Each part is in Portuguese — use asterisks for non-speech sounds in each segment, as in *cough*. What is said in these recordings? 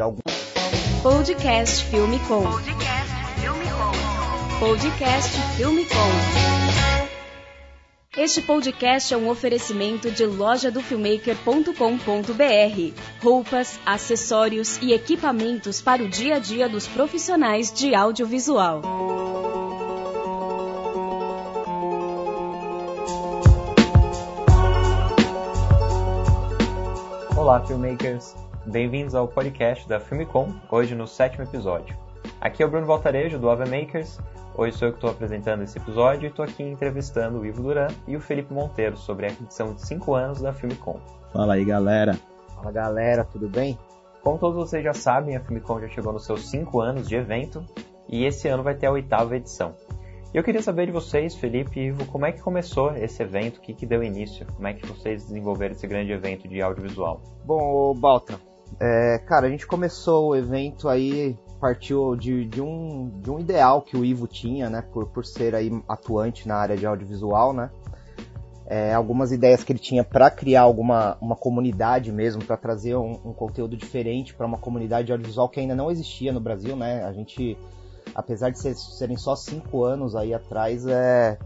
algum Podcast Filme Com. Podcast Filme Com. Podcast Filme Com. Este podcast é um oferecimento de loja do filmmaker.com.br. Roupas, acessórios e equipamentos para o dia a dia dos profissionais de audiovisual. Olá, filmmakers! Bem-vindos ao podcast da Filmicom, hoje no sétimo episódio. Aqui é o Bruno Valtarejo, do Ave Makers. Hoje sou eu que estou apresentando esse episódio e estou aqui entrevistando o Ivo Duran e o Felipe Monteiro sobre a edição de 5 anos da Filmicom. Fala aí, galera. Fala galera, tudo bem? Como todos vocês já sabem, a Filmicom já chegou nos seus 5 anos de evento e esse ano vai ter a oitava edição. E eu queria saber de vocês, Felipe e Ivo, como é que começou esse evento, o que, que deu início, como é que vocês desenvolveram esse grande evento de audiovisual? Bom, Balta, é, cara, a gente começou o evento aí, partiu de, de, um, de um ideal que o Ivo tinha, né, por, por ser aí atuante na área de audiovisual, né, é, algumas ideias que ele tinha para criar alguma uma comunidade mesmo, para trazer um, um, conteúdo diferente para uma comunidade audiovisual que ainda não existia no Brasil, né? A gente apesar de ser, serem só cinco anos aí atrás, é,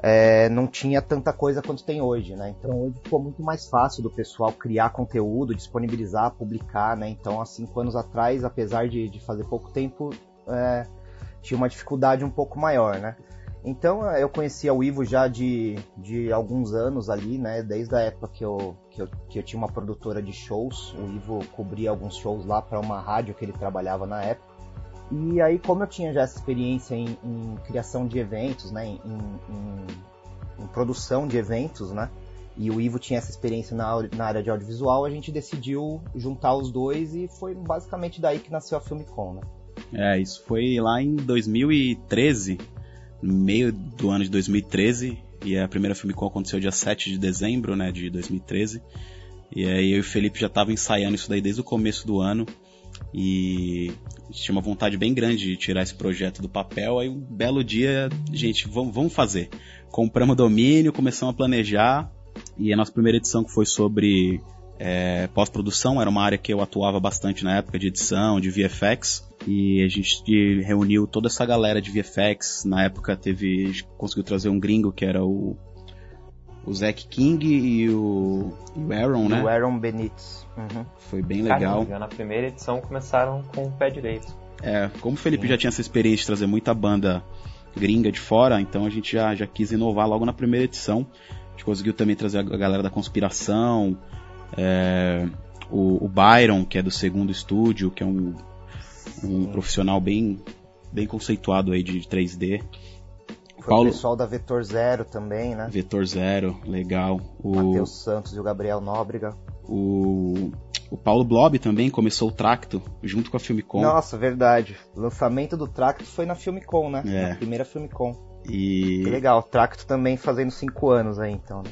é, não tinha tanta coisa quanto tem hoje, né? Então hoje ficou muito mais fácil do pessoal criar conteúdo, disponibilizar, publicar, né? Então há cinco anos atrás, apesar de, de fazer pouco tempo, é, tinha uma dificuldade um pouco maior, né? Então eu conhecia o Ivo já de, de alguns anos ali, né? Desde a época que eu, que eu, que eu tinha uma produtora de shows, o Ivo cobria alguns shows lá para uma rádio que ele trabalhava na época. E aí, como eu tinha já essa experiência em, em criação de eventos, né, em, em, em, produção de eventos, né, e o Ivo tinha essa experiência na, na, área de audiovisual, a gente decidiu juntar os dois e foi basicamente daí que nasceu a Filmicon, né. É, isso foi lá em 2013, no meio do ano de 2013, e a primeira Filmicon aconteceu dia 7 de dezembro, né, de 2013. E aí eu e o Felipe já tava ensaiando isso daí desde o começo do ano. E tinha uma vontade bem grande de tirar esse projeto do papel. Aí um belo dia, gente, vamos, vamos fazer. Compramos domínio, começamos a planejar. E a nossa primeira edição que foi sobre é, pós-produção, era uma área que eu atuava bastante na época de edição, de VFX. E a gente reuniu toda essa galera de VFX. Na época teve. A gente conseguiu trazer um gringo que era o o Zack King e o, e o Aaron, né? O Aaron Benítez. Uhum. Foi bem legal. Caramba, na primeira edição começaram com o pé direito. É, como o Felipe Sim. já tinha essa experiência de trazer muita banda gringa de fora, então a gente já, já quis inovar logo na primeira edição. A gente conseguiu também trazer a galera da conspiração, é, o, o, Byron, que é do segundo estúdio, que é um, um profissional bem, bem conceituado aí de 3D. Foi Paulo... o pessoal da Vetor Zero também, né? Vetor Zero, legal. O Matheus Santos e o Gabriel Nóbrega. O, o Paulo Blob também começou o Tracto junto com a Filmicom. Nossa, verdade. O lançamento do Tracto foi na Filmicom, né? É. Na primeira Filmicom. E... Que legal, o Tracto também fazendo cinco anos aí, então. Né?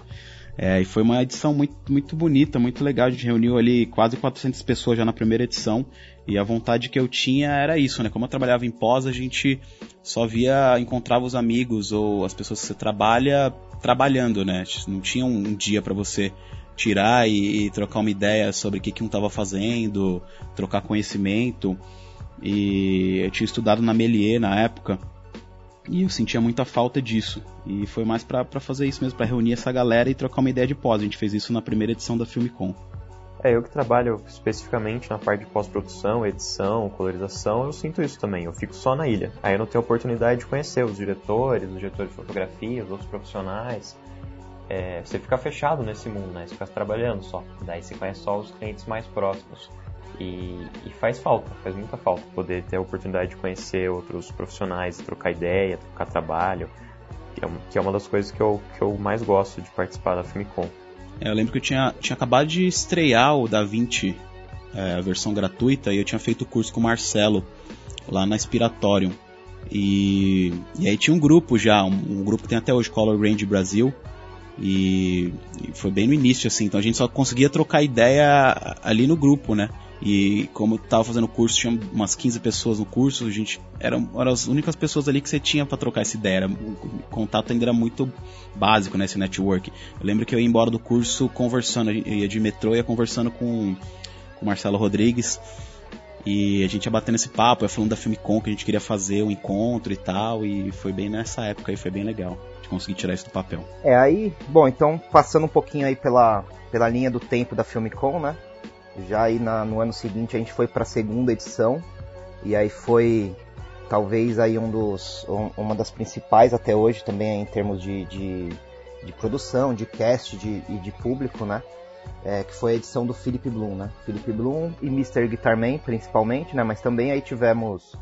É, e foi uma edição muito, muito bonita, muito legal. A gente reuniu ali quase 400 pessoas já na primeira edição. E a vontade que eu tinha era isso, né? Como eu trabalhava em pós, a gente só via, encontrava os amigos ou as pessoas que você trabalha trabalhando, né? Não tinha um dia para você tirar e, e, trocar uma ideia sobre o que, que um estava fazendo, trocar conhecimento. E eu tinha estudado na Melier na época. E eu sentia muita falta disso. E foi mais para fazer isso mesmo, para reunir essa galera e trocar uma ideia de pós. A gente fez isso na primeira edição da Filmicom. É, eu que trabalho especificamente na parte de pós-produção, edição, colorização, eu sinto isso também. Eu fico só na ilha. Aí eu não tenho oportunidade de conhecer os diretores, os diretores de fotografia, os outros profissionais. É, você fica fechado nesse mundo, né? Você fica trabalhando só. Daí você conhece só os clientes mais próximos. E, e, faz falta, faz muita falta poder ter a oportunidade de conhecer outros profissionais, trocar ideia, trocar trabalho, que é, que é uma das coisas que eu, que eu mais gosto de participar da Filmicom. É, eu lembro que eu tinha, tinha acabado de estrear o DaVinci, é, a versão gratuita, e eu tinha feito o curso com o Marcelo, lá na Inspiratorium. E, e aí tinha um grupo já, um, um grupo que tem até hoje, Color Range Brasil, e, e, foi bem no início, assim, então a gente só conseguia trocar ideia ali no grupo, né? E como tava fazendo curso, tinha umas 15 pessoas no curso, a gente eram, eram as únicas pessoas ali que você tinha para trocar essa ideia. Era, o contato ainda era muito básico, né, network. Eu lembro que eu ia embora do curso conversando, eu ia de metrô, ia conversando com, com o Marcelo Rodrigues. E a gente ia batendo esse papo, ia falando da Filmicon que a gente queria fazer o um encontro e tal, e foi bem nessa época aí, foi bem legal de conseguir tirar isso do papel. É, aí, bom, então passando um pouquinho aí pela, pela linha do tempo da Filmicon, né? Já aí na, no ano seguinte a gente foi para a segunda edição, e aí foi talvez aí um dos, um, uma das principais até hoje também em termos de, de, de produção, de cast de, e de público, né? é, que foi a edição do Philip Bloom, né? Philip Bloom e Mr. Guitarman, principalmente, né? Mas também aí tivemos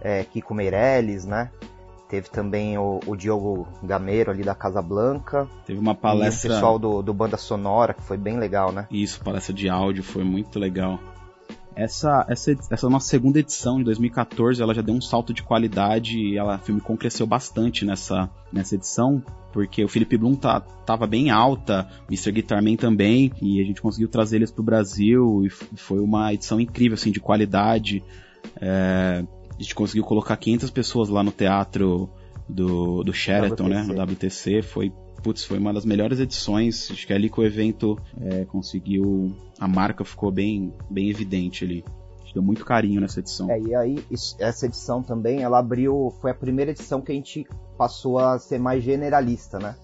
é, Kiko Meirelles, né? Teve também o, o, Diogo Gameiro ali da Casa Blanca. Teve uma palestra. E o pessoal do, do Banda Sonora, que foi bem legal, né? Isso, palestra de áudio, foi muito legal. Essa, essa, essa nossa segunda edição de 2014, ela já deu um salto de qualidade e ela, a Filmicom cresceu bastante nessa, nessa edição, porque o Felipe Bloom tá, tava bem alta, o Mr. Guitarman também, e a gente conseguiu trazer eles pro Brasil, e foi uma edição incrível, assim, de qualidade. É, a gente conseguiu colocar 500 pessoas lá no teatro do, do Sheraton, WTC. né, no WTC, foi putz, foi uma das melhores edições. Acho que é ali que o evento é, conseguiu. A marca ficou bem, bem evidente ali. Deu muito carinho nessa edição. É, e aí, essa edição também, ela abriu. Foi a primeira edição que a gente passou a ser mais generalista, né?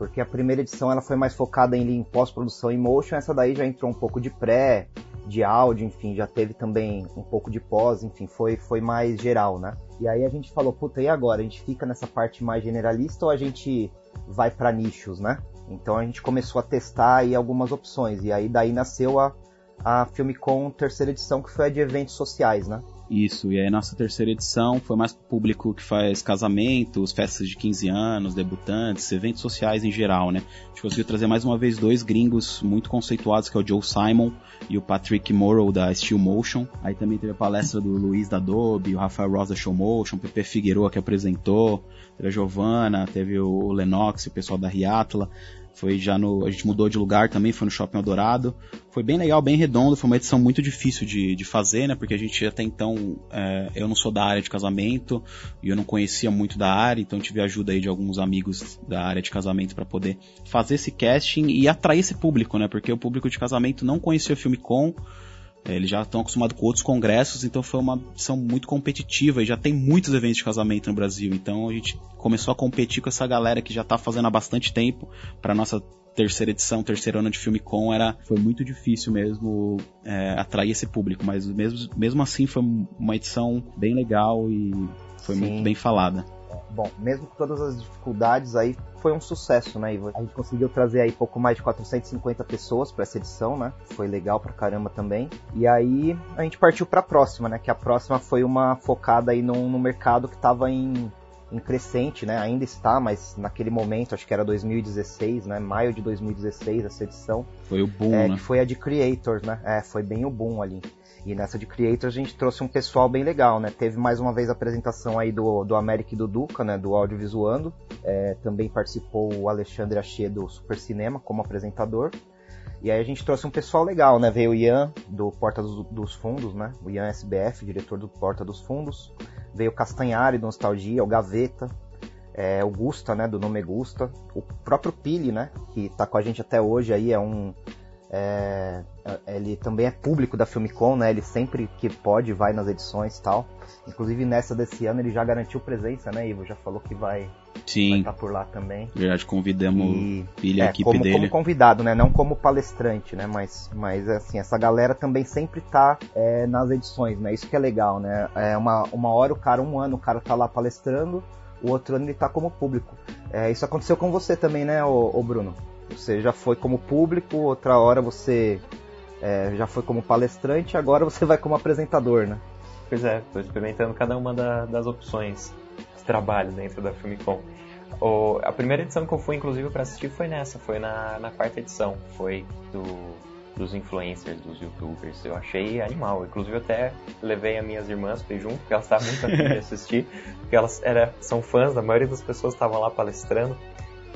Porque a primeira edição ela foi mais focada em, pós-produção e motion, essa daí já entrou um pouco de pré, de áudio, enfim, já teve também um pouco de pós, enfim, foi, foi mais geral, né? E aí a gente falou, puta, e agora? A gente fica nessa parte mais generalista ou a gente vai para nichos, né? Então a gente começou a testar aí algumas opções e aí daí nasceu a, a Filmicon terceira edição que foi a de eventos sociais, né? Isso, e aí nossa terceira edição foi mais pro público que faz casamentos, festas de 15 anos, debutantes, eventos sociais em geral, né? A gente conseguiu trazer mais uma vez dois gringos muito conceituados, que é o Joe Simon e o Patrick Morrow da Steel Motion. Aí também teve a palestra do Luiz da Adobe, o Rafael Ross da Show Motion, o Pepe Figueroa que apresentou, teve a Giovanna, teve o Lenox, o pessoal da Riatla. Foi já no. A gente mudou de lugar também, foi no Shopping Eldorado. Foi bem legal, bem redondo. Foi uma edição muito difícil de, de fazer, né? Porque a gente até então. É, eu não sou da área de casamento e eu não conhecia muito da área, então tive ajuda aí de alguns amigos da área de casamento para poder fazer esse casting e atrair esse público, né? Porque o público de casamento não conhecia o filme com. É, eles já estão acostumados com outros congressos, então foi uma edição muito competitiva e já tem muitos eventos de casamento no Brasil. Então a gente começou a competir com essa galera que já está fazendo há bastante tempo. Para nossa terceira edição, terceiro ano de filme com, era foi muito difícil mesmo é, atrair esse público, mas mesmo, mesmo assim foi uma edição bem legal e foi Sim. muito bem falada. Bom, mesmo com todas as dificuldades aí, foi um sucesso, né, Ivo? A gente conseguiu trazer aí pouco mais de 450 pessoas para essa edição, né? Foi legal pra caramba também. E aí a gente partiu para a próxima, né? Que a próxima foi uma focada aí no, no mercado que estava em, em crescente, né? Ainda está, mas naquele momento, acho que era 2016, né? Maio de 2016 essa edição. Foi o boom, é, né? Que foi a de Creators, né? É, foi bem o boom ali. E nessa de Creators a gente trouxe um pessoal bem legal, né? Teve mais uma vez a apresentação aí do, do América e do Duca, né? Do Audiovisuando. É, também participou o Alexandre Achê do Super Cinema como apresentador. E aí a gente trouxe um pessoal legal, né? Veio o Ian, do Porta dos, dos Fundos, né? O Ian SBF, diretor do Porta dos Fundos. Veio o Castanhari, do Nostalgia, o Gaveta. É, o Gusta, né? Do Nome Gusta. O próprio Pili, né? Que tá com a gente até hoje aí, é um é, ele também é público da Filmicon, né? Ele sempre que pode vai nas edições e tal. Inclusive nessa desse ano ele já garantiu presença, né, Ivo? Já falou que vai Sim. estar tá por lá também. Verdade, convidamos e, ele, a é, equipe como, dele. Como convidado, né? Não como palestrante, né? Mas, mas assim, essa galera também sempre tá é, nas edições, né? Isso que é legal, né? É uma, uma hora o cara, um ano o cara tá lá palestrando, o outro ano ele tá como público. É, isso aconteceu com você também, né, ô, ô Bruno? Você já foi como público, outra hora você é, já foi como palestrante, agora você vai como apresentador, né? Pois é, estou experimentando cada uma da, das opções de trabalho dentro da Filmicom. O, a primeira edição que eu fui, inclusive, para assistir foi nessa, foi na, na quarta edição, foi do, dos influencers, dos youtubers. Eu achei animal. Inclusive, eu até levei as minhas irmãs para junto, porque elas estavam muito afim de assistir, porque elas era, são fãs, a maioria das pessoas estavam lá palestrando.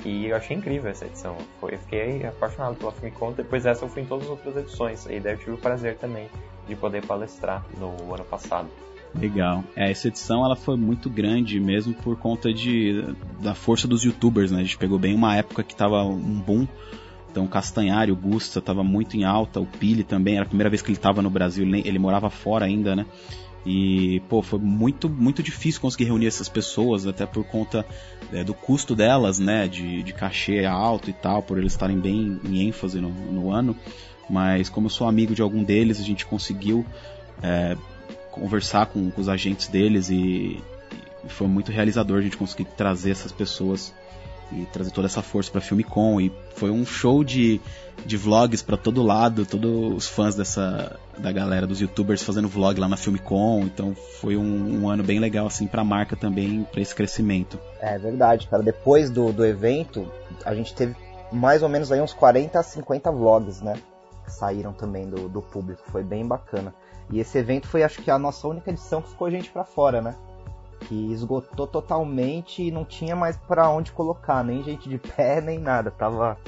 E eu achei incrível essa edição. Eu fiquei apaixonado pela Famicom. Depois dessa eu fui em todas as outras edições. E daí eu tive o prazer também de poder palestrar no ano passado. Legal. É, essa edição ela foi muito grande mesmo por conta de, da força dos youtubers, né? A gente pegou bem uma época que tava um boom Então Castanhari, o Gusta estava muito em alta, o Pili também, era a primeira vez que ele estava no Brasil, ele morava fora ainda, né? E, pô, foi muito, muito difícil conseguir reunir essas pessoas, até por conta é, do custo delas, né? De, de cachê alto e tal, por eles estarem bem em ênfase no, no ano. Mas como eu sou amigo de algum deles, a gente conseguiu é, conversar com, com, os agentes deles e, e, foi muito realizador a gente conseguir trazer essas pessoas e trazer toda essa força para Filmicon e foi um show de, de vlogs para todo lado, todos os fãs dessa da galera dos youtubers fazendo vlog lá na Filmicon, então foi um, um ano bem legal assim para a marca também para esse crescimento. É verdade, cara. Depois do, do evento, a gente teve mais ou menos aí uns 40 a 50 vlogs, né? Que saíram também do, do público, foi bem bacana. E esse evento foi acho que a nossa única edição que ficou gente para fora, né? Que esgotou totalmente e não tinha mais para onde colocar, nem gente de pé, *laughs* nem nada. Tava,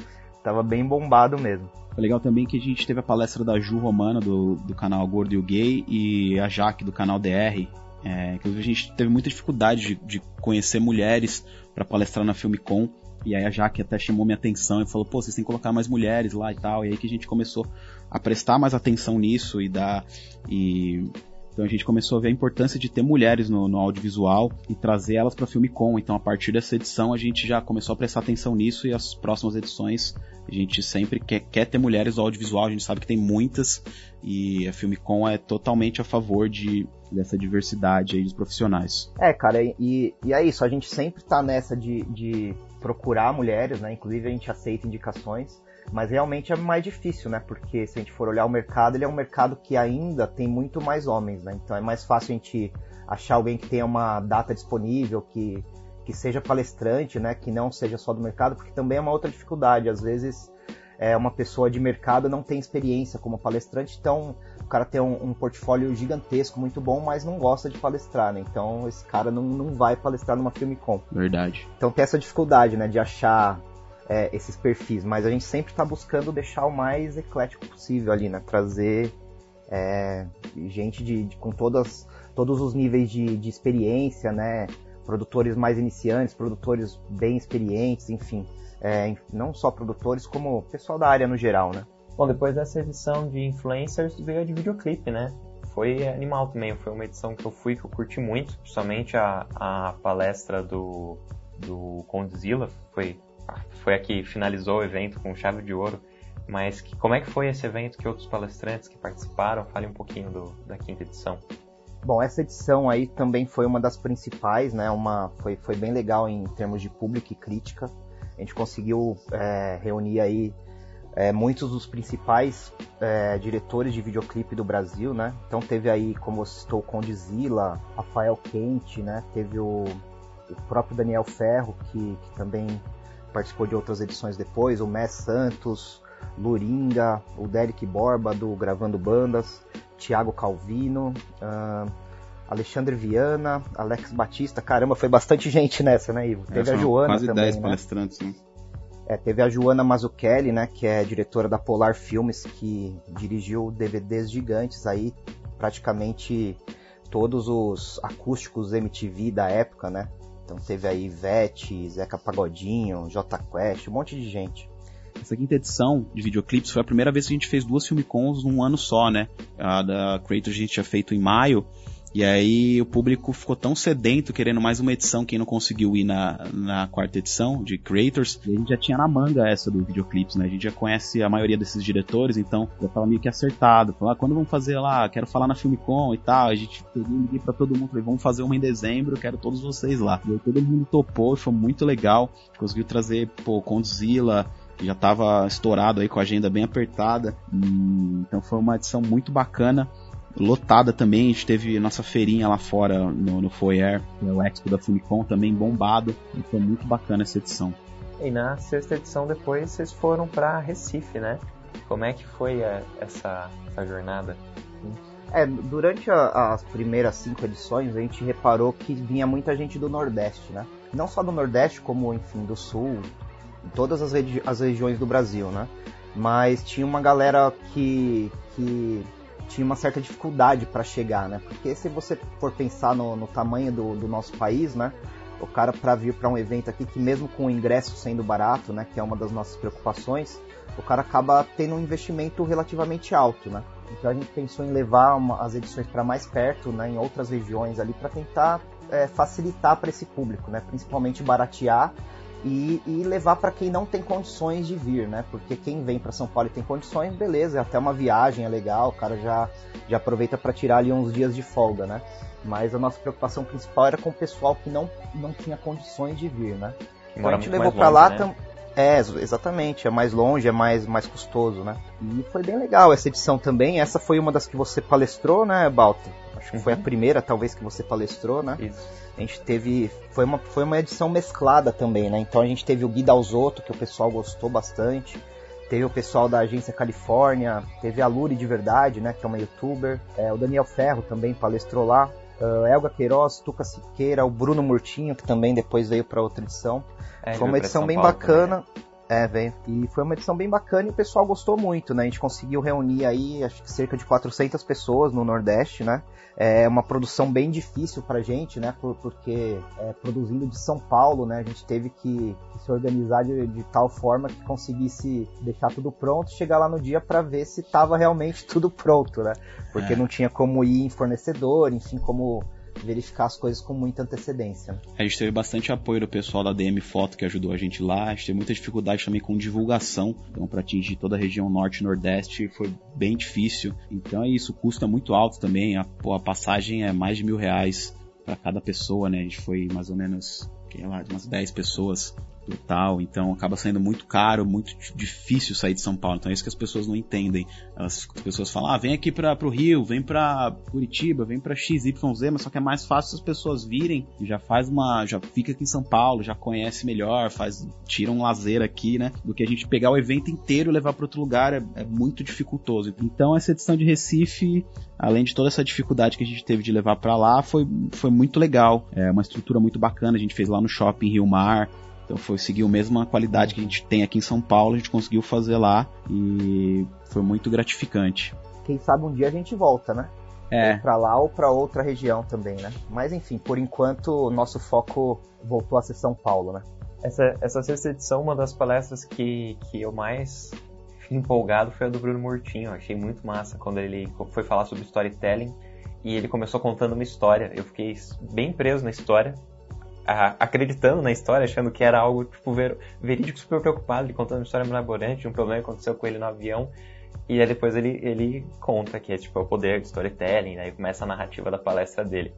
tava bem bombado mesmo. Foi legal também que a gente teve a palestra da Ju Romana, do, do canal Gordo e o Gay, e a Jaque, do canal DR. É, inclusive a gente teve muita dificuldade de, de conhecer mulheres para palestrar na Filmicon. E aí a Jaque até chamou minha atenção e falou, pô, vocês têm que colocar mais mulheres lá e tal. E aí que a gente começou a prestar mais atenção nisso e dar. E então a gente começou a ver a importância de ter mulheres no, no audiovisual e trazer elas para Filmicon. Então a partir dessa edição a gente já começou a prestar atenção nisso e as próximas edições a gente sempre quer, quer ter mulheres no audiovisual. A gente sabe que tem muitas e a Filmicon é totalmente a favor de, dessa diversidade aí dos profissionais. É, cara, e, e é isso. A gente sempre tá nessa de, de procurar mulheres, né? Inclusive a gente aceita indicações. Mas realmente é mais difícil, né? Porque se a gente for olhar o mercado, ele é um mercado que ainda tem muito mais homens, né? Então é mais fácil a gente achar alguém que tenha uma data disponível, que, que seja palestrante, né? Que não seja só do mercado, porque também é uma outra dificuldade. Às vezes é, uma pessoa de mercado não tem experiência como palestrante, então o cara tem um, um, portfólio gigantesco, muito bom, mas não gosta de palestrar, né? Então esse cara não, não vai palestrar numa Filmicon. Verdade. Então tem essa dificuldade, né? De achar é, esses perfis, mas a gente sempre está buscando deixar o mais eclético possível ali, né? Trazer é, gente de, de, com todas, todos os níveis de, de, experiência, né? Produtores mais iniciantes, produtores bem experientes, enfim. É, não só produtores, como pessoal da área no geral, né? Bom, depois dessa edição de influencers, veio a de videoclipe, né? Foi animal também, foi uma edição que eu fui, que eu curti muito, principalmente a, a palestra do, do Condzilla, foi foi a que finalizou o evento com chave de ouro. Mas que, como é que foi esse evento? Que outros palestrantes que participaram? Fale um pouquinho do, da quinta edição. Bom, essa edição aí também foi uma das principais, né? Uma, foi, foi bem legal em termos de público e crítica. A gente conseguiu é, reunir aí é, muitos dos principais é, diretores de videoclipe do Brasil, né? Então teve aí, como você citou, Condizila, Rafael Quente, né? Teve o, o próprio Daniel Ferro, que, que também participou de outras edições depois, o Mess Santos, Luringa, o Derek Borba do Gravando Bandas, Thiago Calvino, uh, Alexandre Viana, Alex Batista, caramba, foi bastante gente nessa, né, Ivo? Teve a Joana quase também, 10 né? palestrantes, né? É, teve a Joana Mazzucchelli, né, que é diretora da Polar Filmes, que dirigiu DVDs gigantes aí, praticamente todos os acústicos MTV da época, né? Então teve aí Ivete, Zeca Pagodinho, J Quest, um monte de gente. Essa quinta edição de videoclipes foi a primeira vez que a gente fez duas filmicons num ano só, né? A da Creator a gente tinha feito em maio e aí o público ficou tão sedento, querendo mais uma edição, quem não conseguiu ir na, na quarta edição de Creators. A gente já tinha na manga essa do videoclips, né? A gente já conhece a maioria desses diretores, então já tava meio que acertado. Falou, ah, quando vamos fazer lá? Quero falar na Filmicon e tal. A gente liguei pra todo mundo, falei, vamos fazer uma em dezembro, quero todos vocês lá. E aí todo mundo topou foi muito legal. Conseguiu trazer, pô, Condzilla, que já estava estourado aí com a agenda bem apertada. Então foi uma edição muito bacana lotada também. A gente teve nossa feirinha lá fora no, no Foyer, é o Expo da Fumicon, também bombado. E foi muito bacana essa edição. E na sexta edição depois vocês foram para Recife, né? Como é que foi a, essa, essa jornada? É, durante a, as primeiras cinco edições a gente reparou que vinha muita gente do Nordeste, né? Não só do Nordeste, como enfim do Sul, em todas as, regi as regiões do Brasil, né? Mas tinha uma galera que, que tinha uma certa dificuldade para chegar, né? Porque se você for pensar no, no tamanho do, do, nosso país, né? O cara para vir para um evento aqui que mesmo com o ingresso sendo barato, né, que é uma das nossas preocupações, o cara acaba tendo um investimento relativamente alto, né? Então a gente pensou em levar uma, as edições para mais perto, né, em outras regiões ali, para tentar é, facilitar para esse público, né? Principalmente baratear e, e levar para quem não tem condições de vir, né? Porque quem vem para São Paulo e tem condições, beleza, até uma viagem é legal, o cara já, já aproveita para tirar ali uns dias de folga, né? Mas a nossa preocupação principal era com o pessoal que não, não tinha condições de vir, né? Então a gente levou para lá né? É, exatamente, é mais longe, é mais, mais custoso, né? E foi bem legal essa edição também. Essa foi uma das que você palestrou, né, Balta? Acho que uhum. foi a uhum. primeira, talvez, que você palestrou, né? Isso. A gente teve. Foi uma, foi uma edição mesclada também, né? Então a gente teve o Gui Dalzotto, que o pessoal gostou bastante. Teve o pessoal da agência Califórnia, teve a Luri de Verdade, né? Que é uma youtuber. É, o Daniel Ferro também palestrou lá. Uh, Elga Queiroz, Tuca Siqueira, o Bruno Murtinho, que também depois veio para outra edição. É, foi uma edição bem bacana. Também. É, veio. E foi uma edição bem bacana e o pessoal gostou muito, né? A gente conseguiu reunir aí, acho que cerca de 400 pessoas no Nordeste, né? É uma produção bem difícil pra gente, né? Por, porque é, produzindo de São Paulo, né? A gente teve que, que se organizar de, de, tal forma que conseguisse deixar tudo pronto, chegar lá no dia para ver se tava realmente *laughs* tudo pronto, né? Porque é. não tinha como ir em fornecedor, enfim, como verificar as coisas com muita antecedência. A gente teve bastante apoio do pessoal da DM Foto que ajudou a gente lá. A gente teve muita dificuldade também com divulgação. Então, para atingir toda a região norte e nordeste foi bem difícil. Então é isso, o custo é muito alto também. A, a passagem é mais de mil reais para cada pessoa, né? A gente foi mais ou menos, sei lá, umas 10 pessoas tal, então acaba sendo muito caro, muito difícil sair de São Paulo. Então é isso que as pessoas não entendem. As, as pessoas falam, ah, vem aqui para o Rio, vem para Curitiba, vem para XYZ, mas só que é mais fácil as pessoas virem e já faz uma, já fica aqui em São Paulo, já conhece melhor, faz, tira um lazer aqui, né? Do que a gente pegar o evento inteiro e levar para outro lugar é, é muito dificultoso. Então essa edição de Recife além de toda essa dificuldade que a gente teve de levar para lá, foi, foi muito legal. É uma estrutura muito bacana. A gente fez lá no shopping Rio Mar. Então foi seguir a mesma qualidade que a gente tem aqui em São Paulo, a gente conseguiu fazer lá e foi muito gratificante. Quem sabe um dia a gente volta, né? É. Para lá ou para outra região também, né? Mas enfim, por enquanto o nosso foco voltou a ser São Paulo, né? Essa, essa sexta edição, uma das palestras que, que eu mais fiquei empolgado foi a do Bruno Murtinho. Eu achei muito massa quando ele foi falar sobre storytelling e ele começou contando uma história. Eu fiquei bem preso na história acreditando na história, achando que era algo tipo ver, verídico, super preocupado, ele contando uma história mirabolante de um problema que aconteceu com ele no avião. E aí depois ele, ele conta que é tipo é o poder de storytelling, aí começa a narrativa da palestra dele.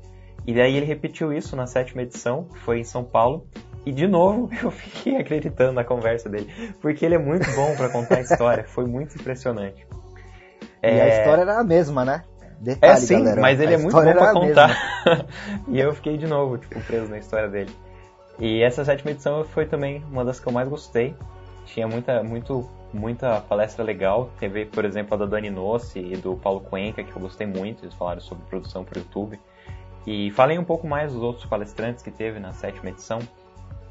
E daí ele repetiu isso na sétima edição, que foi em São Paulo, e de novo *laughs* eu fiquei acreditando na conversa dele, porque ele é muito bom para contar a história, foi muito impressionante. E é... a história era a mesma, né? Detalhe, é sim, galera, mas ele é muito bom pra contar. *laughs* e eu fiquei de novo, tipo, preso na história dele. E essa sétima edição foi também uma das que eu mais gostei. Tinha muita, muito, muita palestra legal. Teve, por exemplo, a da Dani Nossi e do Paulo Cuenca, que eu gostei muito. Eles falaram sobre produção para o YouTube. E falem um pouco mais dos outros palestrantes que teve na sétima edição.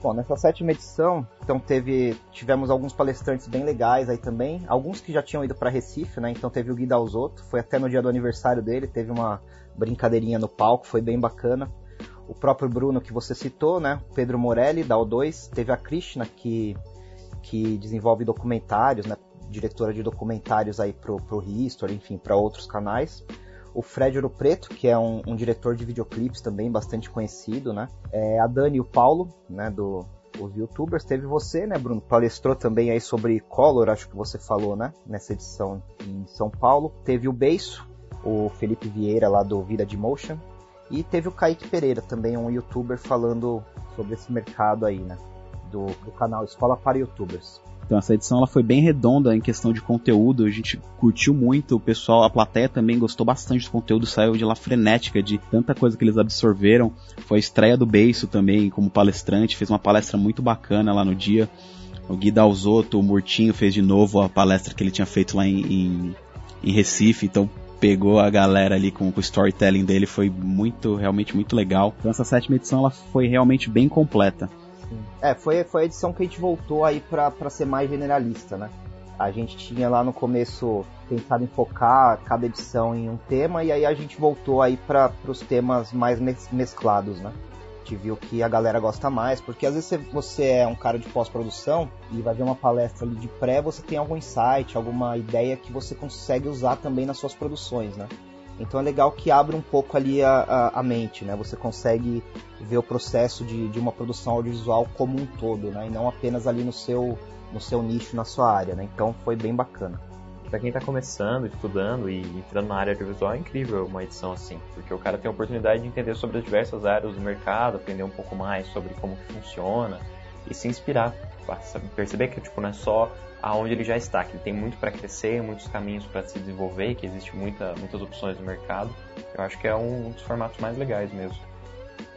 Bom, nessa sétima edição, então teve, tivemos alguns palestrantes bem legais aí também, alguns que já tinham ido para Recife, né? Então teve o Gui Dalzotto, foi até no dia do aniversário dele, teve uma brincadeirinha no palco, foi bem bacana. O próprio Bruno que você citou, né? Pedro Morelli da O2, teve a Krishna que que desenvolve documentários, né? Diretora de documentários aí pro, pro History, enfim, para outros canais o Fred Ouro Preto, que é um, um, diretor de videoclipes também bastante conhecido, né? É, a Dani e o Paulo, né, do os youtubers, teve você, né, Bruno? Palestrou também aí sobre Color, acho que você falou, né? Nessa edição em São Paulo. Teve o Beiço, o Felipe Vieira lá do Vida de Motion. E teve o Kaique Pereira, também um youtuber, falando sobre esse mercado aí, né? Do, do canal Escola para Youtubers. Então essa edição ela foi bem redonda em questão de conteúdo, a gente curtiu muito, o pessoal, a plateia também gostou bastante do conteúdo, saiu de lá frenética de tanta coisa que eles absorveram. Foi a estreia do Beiço também como palestrante, fez uma palestra muito bacana lá no dia. O Gui Dalzotto, o Murtinho fez de novo a palestra que ele tinha feito lá em, em, em Recife, então pegou a galera ali com, com, o storytelling dele, foi muito, realmente muito legal. Então essa sétima edição ela foi realmente bem completa. É, foi, foi a edição que a gente voltou aí pra ser mais generalista, né? A gente tinha lá no começo pensado em focar cada edição em um tema e aí a gente voltou aí para os temas mais mesclados, né? gente viu que a galera gosta mais, porque às vezes você é um cara de pós-produção e vai ver uma palestra ali de pré, você tem algum insight, alguma ideia que você consegue usar também nas suas produções, né? Então é legal que abre um pouco ali a, a, a mente, né? Você consegue ver o processo de, de uma produção audiovisual como um todo, né? E não apenas ali no seu, no seu nicho, na sua área, né? Então foi bem bacana. Para quem está começando, estudando e entrando na área audiovisual é incrível uma edição assim, porque o cara tem a oportunidade de entender sobre as diversas áreas do mercado, aprender um pouco mais sobre como que funciona e se inspirar, perceber que tipo não é só aonde ele já está, que ele tem muito para crescer, muitos caminhos para se desenvolver, que existe muita, muitas opções no mercado. Eu acho que é um dos formatos mais legais mesmo.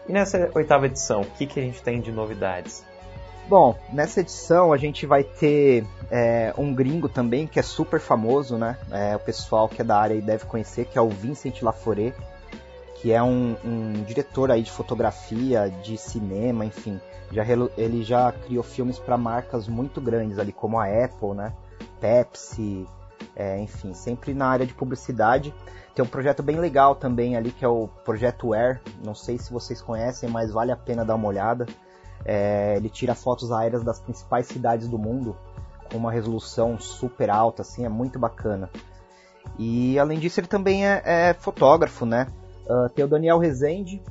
E nessa oitava edição, o que, que a gente tem de novidades? Bom, nessa edição a gente vai ter é, um gringo também que é super famoso, né? É, o pessoal que é da área deve conhecer, que é o Vincent Laforet, que é um, um diretor aí de fotografia, de cinema, enfim. Já, ele já criou filmes para marcas muito grandes ali, como a Apple, né? Pepsi, é, enfim, sempre na área de publicidade. Tem um projeto bem legal também ali, que é o Projeto Air. Não sei se vocês conhecem, mas vale a pena dar uma olhada. É, ele tira fotos aéreas das principais cidades do mundo com uma resolução super alta, assim, é muito bacana. E além disso, ele também é, é fotógrafo, né? Uh, tem o Daniel Rezende,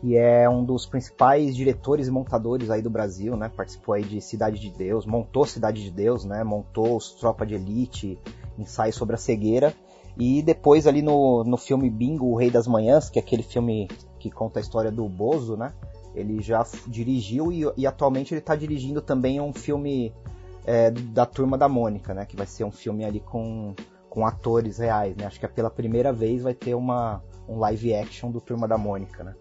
que é um dos principais diretores e montadores aí do Brasil, né? Participou aí de Cidade de Deus, montou Cidade de Deus, né? Montou os Tropa de Elite, ensaio sobre a cegueira. E depois ali no, no filme Bingo, O Rei das Manhãs, que é aquele filme que conta a história do Bozo, né? Ele já dirigiu e, e atualmente ele está dirigindo também um filme é, da Turma da Mônica, né? Que vai ser um filme ali com, com atores reais, né? Acho que é pela primeira vez vai ter uma, um live action do Turma da Mônica, né?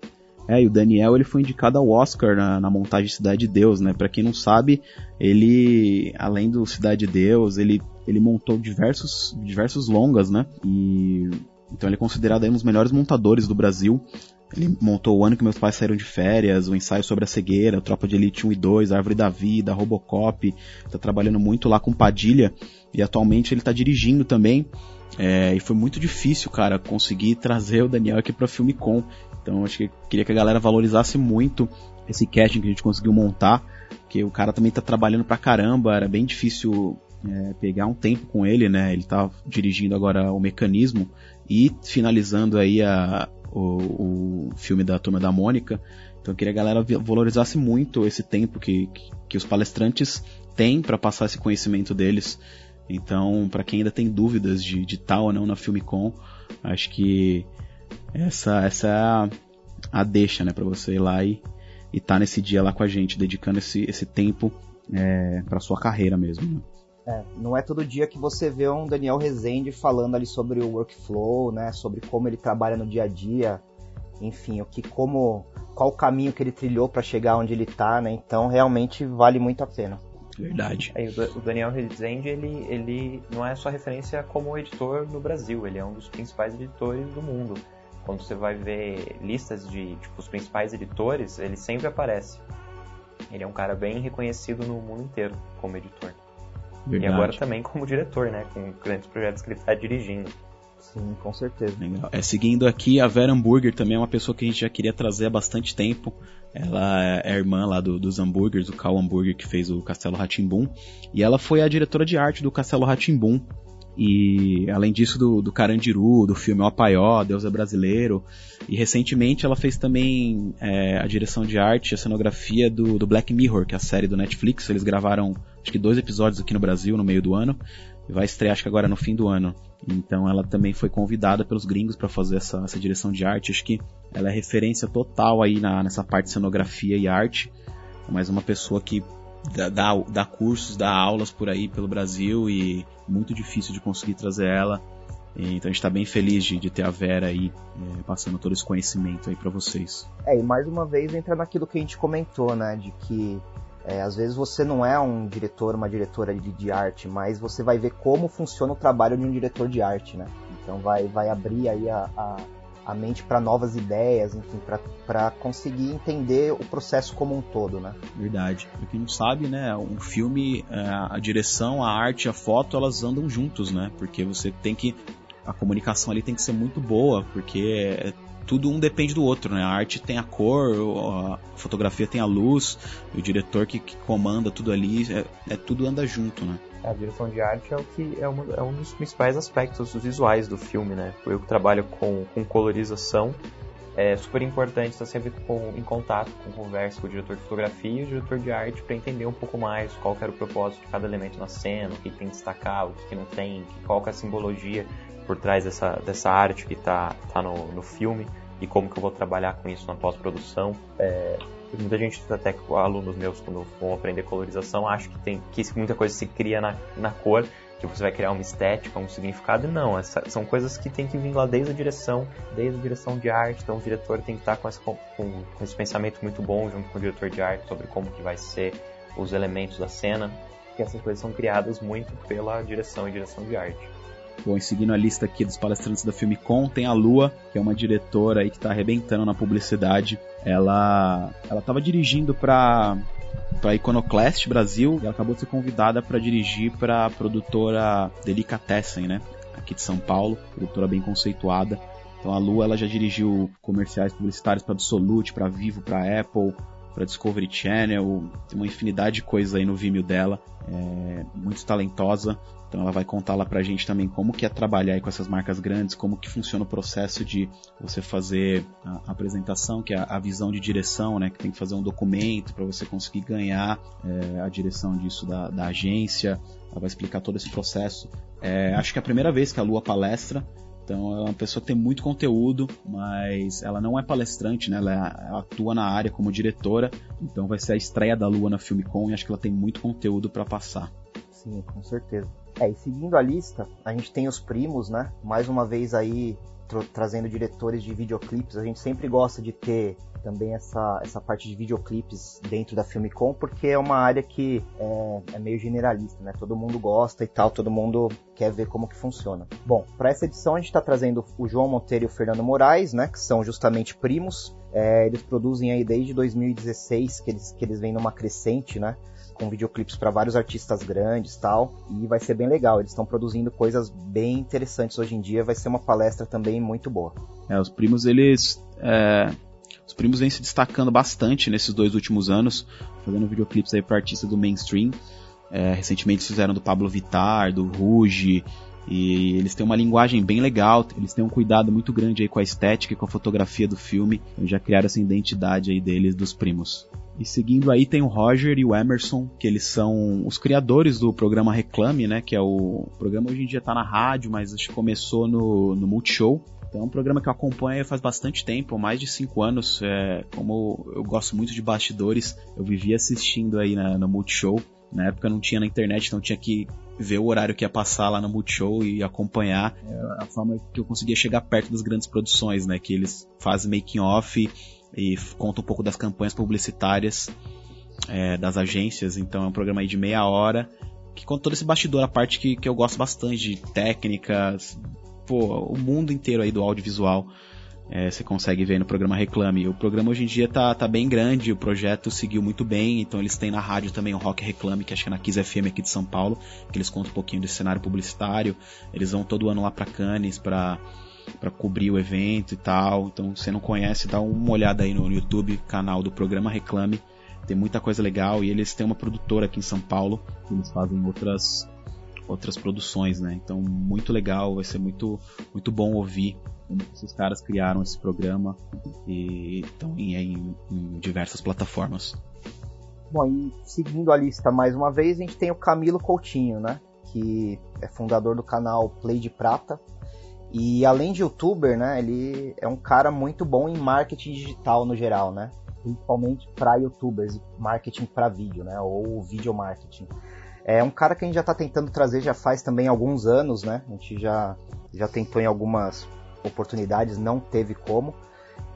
É, e o Daniel ele foi indicado ao Oscar na, na montagem Cidade de Deus, né? Para quem não sabe, ele, além do Cidade de Deus, ele, ele montou diversos, diversos longas, né? E então ele é considerado um dos melhores montadores do Brasil. Ele montou o ano que meus pais saíram de férias, o ensaio sobre a cegueira, Tropa de Elite 1 e 2, Árvore da Vida, Robocop. Tá trabalhando muito lá com Padilha e atualmente ele tá dirigindo também. É, e foi muito difícil, cara, conseguir trazer o Daniel aqui pra Filmicom. Então acho que queria que a galera valorizasse muito esse casting que a gente conseguiu montar, que o cara também tá trabalhando pra caramba, era bem difícil é, pegar um tempo com ele, né? Ele tá dirigindo agora o mecanismo e finalizando aí a, o, o filme da Turma da Mônica. Então eu queria que a galera valorizasse muito esse tempo que, que, que os palestrantes têm para passar esse conhecimento deles. Então, para quem ainda tem dúvidas de, de tal ou não na Filmicon, acho que essa, essa é a, a deixa, né, para você ir lá e estar tá nesse dia lá com a gente, dedicando esse, esse tempo é, para sua carreira mesmo. Né? É, não é todo dia que você vê um Daniel Rezende falando ali sobre o workflow, né, sobre como ele trabalha no dia a dia, enfim, o que como qual o caminho que ele trilhou para chegar onde ele está, né? Então realmente vale muito a pena. Verdade. É, o Daniel Rezende, ele, ele não é só referência como editor no Brasil, ele é um dos principais editores do mundo. Quando você vai ver listas de tipo, os principais editores, ele sempre aparece. Ele é um cara bem reconhecido no mundo inteiro como editor. Verdade. E agora também como diretor, né? Com grandes projetos que ele está dirigindo. Sim, com certeza. Legal. É, seguindo aqui, a Vera Hamburger também é uma pessoa que a gente já queria trazer há bastante tempo. Ela é irmã lá do, dos hambúrgueres, o Cal Hamburger, que fez o Castelo Ratimbum. E ela foi a diretora de arte do Castelo Ratimbum. E além disso, do, do Carandiru, do filme O Apaió, Deus é Brasileiro. E recentemente ela fez também é, a direção de arte e a cenografia do, do Black Mirror, que é a série do Netflix. Eles gravaram acho que dois episódios aqui no Brasil no meio do ano. E vai estrear acho que agora no fim do ano. Então ela também foi convidada pelos gringos para fazer essa, essa direção de arte. Acho que ela é referência total aí na, nessa parte de cenografia e arte. Mais uma pessoa que dá, dá, cursos, dá aulas por aí pelo Brasil e muito difícil de conseguir trazer ela. Então a gente está bem feliz de, de, ter a Vera aí é, passando todo esse conhecimento aí para vocês. É, e mais uma vez entra naquilo que a gente comentou, né? De que é, às vezes você não é um diretor, uma diretora de, de, arte, mas você vai ver como funciona o trabalho de um diretor de arte, né? Então vai, vai abrir aí a, a, a mente para novas ideias, enfim, para conseguir entender o processo como um todo, né? Verdade. Pra quem não sabe, né, um filme, é, a direção, a arte, a foto, elas andam juntos, né? Porque você tem que a comunicação ali tem que ser muito boa, porque é tudo um depende do outro, né? A arte tem a cor, a fotografia tem a luz, o diretor que, que comanda tudo ali, é, é, tudo anda junto, né? A direção de arte é o que é, uma, é um dos principais aspectos visuais do filme, né? Eu que trabalho com, com colorização, é super importante estar sempre com, em contato, com conversa com o diretor de fotografia e o diretor de arte para entender um pouco mais qual era o propósito de cada elemento na cena, o que tem que destacar, o que não tem, qual é a simbologia por trás dessa, dessa arte que está tá no, no filme e como que eu vou trabalhar com isso na pós-produção. É, muita gente, até alunos meus, quando vão aprender colorização, acham que, tem, que muita coisa se cria na, na cor que você vai criar uma estética, um significado. Não, essa, são coisas que tem que vir lá desde a direção, desde a direção de arte. Então o diretor tem que estar com, essa, com, com esse pensamento muito bom junto com o diretor de arte sobre como que vai ser os elementos da cena. Que essas coisas são criadas muito pela direção e direção de arte. Bom, e seguindo a lista aqui dos palestrantes da Filmicon, tem a Lua, que é uma diretora aí que está arrebentando na publicidade. Ela ela estava dirigindo para para Iconoclast Brasil e ela acabou de ser convidada para dirigir para a produtora Delicatessen, né? Aqui de São Paulo, produtora bem conceituada. Então a Lu ela já dirigiu comerciais publicitários para Absolute, para Vivo, para Apple, para Discovery Channel, tem uma infinidade de coisas aí no Vimeo dela, é muito talentosa. Então ela vai contar lá pra gente também como que é trabalhar com essas marcas grandes, como que funciona o processo de você fazer a apresentação, que é a visão de direção, né? Que tem que fazer um documento para você conseguir ganhar é, a direção disso da, da, agência. Ela vai explicar todo esse processo. É, acho que é a primeira vez que a Lua palestra. Então é uma pessoa que tem muito conteúdo, mas ela não é palestrante, né? Ela, ela atua na área como diretora. Então vai ser a estreia da Lua na Filmicon e acho que ela tem muito conteúdo para passar. Sim, com certeza. É, e seguindo a lista, a gente tem os primos, né? Mais uma vez aí trazendo diretores de videoclipes. A gente sempre gosta de ter também essa, essa parte de videoclipes dentro da Filmicom, porque é uma área que é, é, meio generalista, né? Todo mundo gosta e tal, todo mundo quer ver como que funciona. Bom, para essa edição a gente está trazendo o João Monteiro e o Fernando Moraes, né? Que são justamente primos. É, eles produzem aí desde 2016 que eles, que eles vêm numa crescente, né? Com videoclipes para vários artistas grandes tal, e vai ser bem legal. Eles estão produzindo coisas bem interessantes hoje em dia, vai ser uma palestra também muito boa. É, os primos, eles. É, os primos vêm se destacando bastante nesses dois últimos anos, fazendo videoclipes aí para artistas do mainstream. É, recentemente fizeram do Pablo Vittar, do Ruge, e eles têm uma linguagem bem legal, eles têm um cuidado muito grande aí com a estética e com a fotografia do filme, então já criaram essa identidade aí deles, dos primos. E seguindo aí tem o Roger e o Emerson, que eles são os criadores do programa Reclame, né? Que é o, o programa hoje em dia tá na rádio, mas acho que começou no, no Multishow. Então é um programa que eu acompanho faz bastante tempo, mais de cinco anos. É, como eu gosto muito de bastidores, eu vivia assistindo aí na, no Multishow. Na época não tinha na internet, então tinha que ver o horário que ia passar lá no Multishow e acompanhar é a forma que eu conseguia chegar perto das grandes produções, né? Que eles fazem making off e conta um pouco das campanhas publicitárias é, das agências. Então é um programa de meia hora que conta todo esse bastidor, a parte que, que eu gosto bastante de técnicas, pô, o mundo inteiro aí do audiovisual. É, você consegue ver no programa Reclame. O programa hoje em dia tá, tá bem grande, o projeto seguiu muito bem, então eles têm na rádio também o Rock Reclame, que acho que é na Kiss FM aqui de São Paulo, que eles contam um pouquinho desse cenário publicitário. Eles vão todo ano lá para Cannes para para cobrir o evento e tal. Então, se você não conhece, dá uma olhada aí no YouTube, canal do programa Reclame. Tem muita coisa legal e eles têm uma produtora aqui em São Paulo, eles fazem outras outras produções, né? Então, muito legal, vai ser muito muito bom ouvir como esses caras criaram esse programa e estão em, em, em diversas plataformas. Bom, e seguindo a lista mais uma vez, a gente tem o Camilo Coutinho, né? Que é fundador do canal Play de Prata, e além de youtuber, né, ele é um cara muito bom em marketing digital no geral, né? Principalmente para youtubers, marketing para vídeo, né, ou vídeo marketing. É um cara que a gente já está tentando trazer já faz também alguns anos, né? A gente já já tentou em algumas oportunidades, não teve como.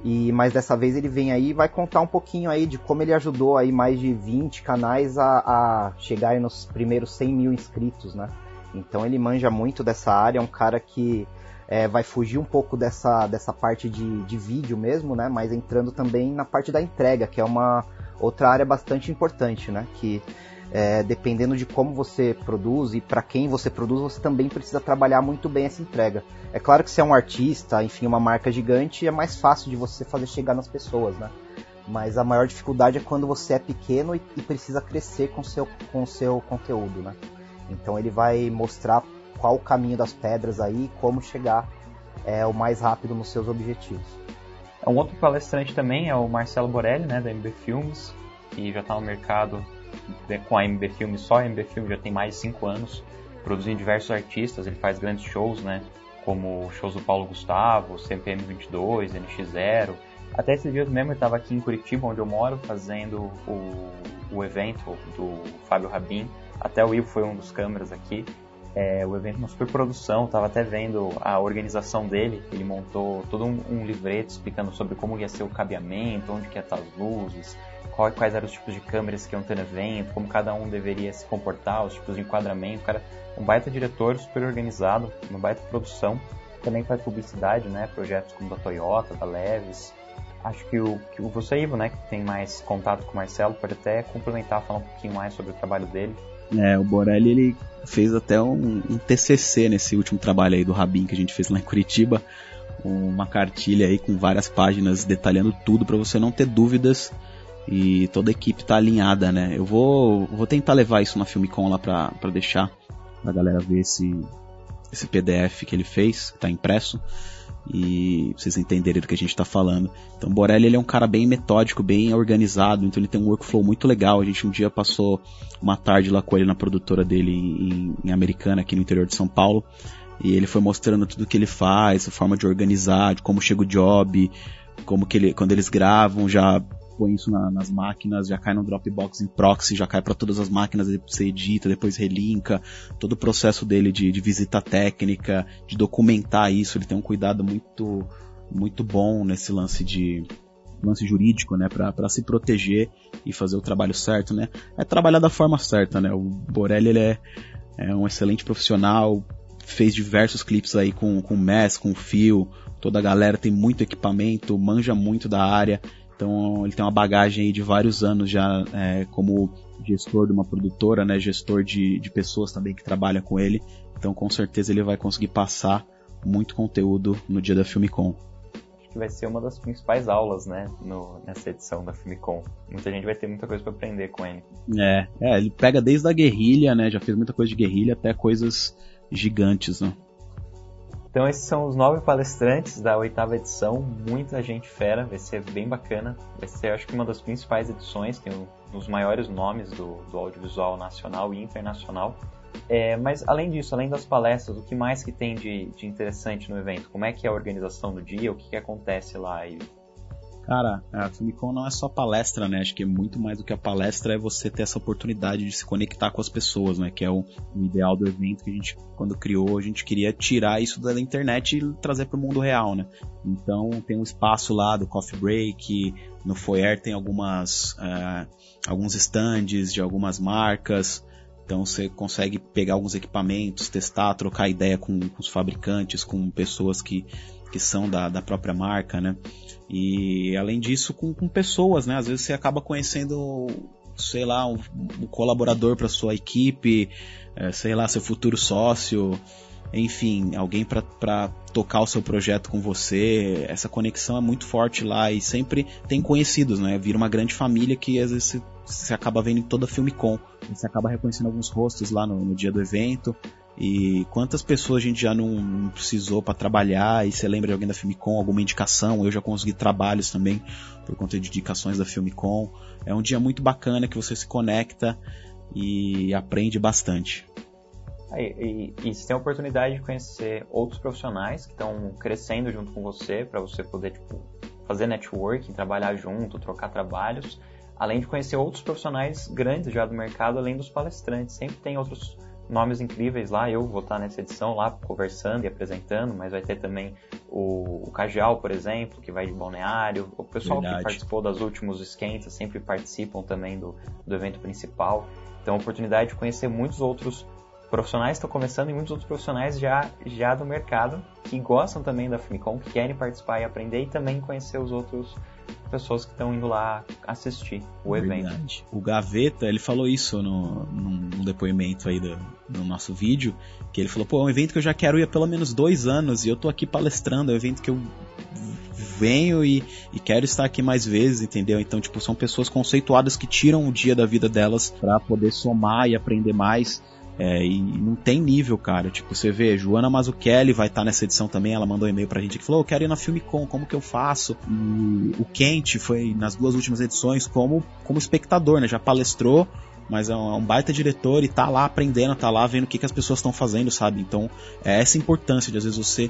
E mas dessa vez ele vem aí e vai contar um pouquinho aí de como ele ajudou aí mais de 20 canais a, a chegar nos primeiros 100 mil inscritos, né? Então ele manja muito dessa área, é um cara que é, vai fugir um pouco dessa, dessa parte de, de vídeo mesmo, né? Mas entrando também na parte da entrega, que é uma outra área bastante importante, né? Que é, dependendo de como você produz e para quem você produz, você também precisa trabalhar muito bem essa entrega. É claro que se é um artista, enfim, uma marca gigante, é mais fácil de você fazer chegar nas pessoas, né? Mas a maior dificuldade é quando você é pequeno e, e precisa crescer com seu, com seu conteúdo, né? Então ele vai mostrar qual o caminho das pedras aí, como chegar é, o mais rápido nos seus objetivos. Um outro palestrante também é o Marcelo Borelli, né, da MB Filmes, que já está no mercado com a MB Filmes, só a MB Filmes já tem mais de 5 anos, produzindo diversos artistas, ele faz grandes shows, né, como shows do Paulo Gustavo, CPM 22, NX0. Até esses dias mesmo eu estava aqui em Curitiba, onde eu moro, fazendo o, o evento do Fábio Rabin. Até o Ivo foi um dos câmeras aqui. É, o evento uma superprodução, estava até vendo a organização dele, ele montou todo um, um, livreto explicando sobre como ia ser o cabeamento, onde que ia estar as luzes, qual, quais eram os tipos de câmeras que iam ter no evento, como cada um deveria se comportar, os tipos de enquadramento, cara, um baita diretor, super organizado, uma baita produção, também faz publicidade, né, projetos como da Toyota, da Leves, acho que o, que o você, Ivo, né, que tem mais contato com o Marcelo, pode até complementar, falar um pouquinho mais sobre o trabalho dele. É, o Borelli ele fez até um, um, TCC nesse último trabalho aí do Rabin que a gente fez lá em Curitiba, uma cartilha aí com várias páginas detalhando tudo para você não ter dúvidas. E toda a equipe tá alinhada, né? Eu vou, vou tentar levar isso na Filmicon lá pra, pra deixar pra galera ver esse, esse PDF que ele fez, que tá impresso e vocês entenderem do que a gente está falando. Então, Borelli ele é um cara bem metódico, bem organizado, então ele tem um workflow muito legal. A gente um dia passou uma tarde lá com ele na produtora dele em, em Americana, aqui no interior de São Paulo, e ele foi mostrando tudo que ele faz, a forma de organizar, de como chega o job, como que ele, quando eles gravam, já põe isso na, nas máquinas, já cai no Dropbox em proxy, já cai para todas as máquinas, você edita, depois relinka, todo o processo dele de, de visita técnica, de documentar isso, ele tem um cuidado muito muito bom nesse lance de lance jurídico, né, para se proteger e fazer o trabalho certo, né? É trabalhar da forma certa, né? O Borelli ele é, é um excelente profissional, fez diversos clipes aí com com o Mess, com o Phil, toda a galera tem muito equipamento, manja muito da área então ele tem uma bagagem de vários anos já é, como gestor de uma produtora, né, gestor de, de pessoas também que trabalham com ele. Então com certeza ele vai conseguir passar muito conteúdo no dia da Filmicon. Acho que vai ser uma das principais aulas, né, no, nessa edição da Filmicon. Muita gente vai ter muita coisa para aprender com ele. É, é, ele pega desde a guerrilha, né, já fez muita coisa de guerrilha até coisas gigantes, né. Então esses são os nove palestrantes da oitava edição, muita gente fera, vai ser bem bacana. Vai ser, acho que uma das principais edições, tem os maiores nomes do, do audiovisual nacional e internacional. É, mas além disso, além das palestras, o que mais que tem de, de interessante no evento? Como é que é a organização do dia? O que, que acontece lá? E Cara, a Filmicon não é só palestra, né? Acho que é muito mais do que a palestra é você ter essa oportunidade de se conectar com as pessoas, né? Que é o, o ideal do evento que a gente, quando criou, a gente queria tirar isso da internet e trazer para o mundo real, né? Então tem um espaço lá do Coffee Break, no Foyer tem algumas, uh, alguns stands de algumas marcas, então você consegue pegar alguns equipamentos, testar, trocar ideia com, com os fabricantes, com pessoas que, que são da, da própria marca, né? E além disso, com, com pessoas, né? Às vezes você acaba conhecendo, sei lá, um, um colaborador para sua equipe, é, sei lá, seu futuro sócio, enfim, alguém para tocar o seu projeto com você. Essa conexão é muito forte lá e sempre tem conhecidos, né? Vira uma grande família que às vezes você, acaba vendo em toda Filmicon. Você acaba reconhecendo alguns rostos lá no, no dia do evento. E quantas pessoas a gente já não, precisou para trabalhar e você lembra de alguém da Filmicon, alguma indicação? Eu já consegui trabalhos também por conta de indicações da Filmicon. É um dia muito bacana que você se conecta e aprende bastante. E, e, e você tem a oportunidade de conhecer outros profissionais que estão crescendo junto com você para você poder tipo, fazer networking, trabalhar junto, trocar trabalhos, além de conhecer outros profissionais grandes já do mercado, além dos palestrantes. Sempre tem outros nomes incríveis lá. Eu vou estar nessa edição lá conversando e apresentando, mas vai ter também o, o Cajal, por exemplo, que vai de balneário. O pessoal Verdade. que participou das últimos esquentas sempre participam também do, do evento principal. Então, a oportunidade de conhecer muitos outros profissionais estão começando e muitos outros profissionais já, já do mercado que gostam também da Famicom, que querem participar e aprender e também conhecer os outros pessoas que estão indo lá assistir o Verdade. evento. O Gaveta, ele falou isso no, num, depoimento aí do, no nosso vídeo, que ele falou, pô, é um evento que eu já quero ir há pelo menos dois anos e eu tô aqui palestrando, é um evento que eu venho e, e quero estar aqui mais vezes, entendeu? Então, tipo, são pessoas conceituadas que tiram o dia da vida delas para poder somar e aprender mais. É, e não tem nível, cara. Tipo, você vê, Joana Mazzucchelli vai estar tá nessa edição também. Ela mandou um e-mail pra gente que falou: Eu quero ir na Filmicon, como que eu faço? E o Kent foi nas duas últimas edições como, como espectador, né? Já palestrou, mas é um, é baita diretor e tá lá aprendendo, tá lá vendo o que, que as pessoas estão fazendo, sabe? Então, é essa importância de às vezes você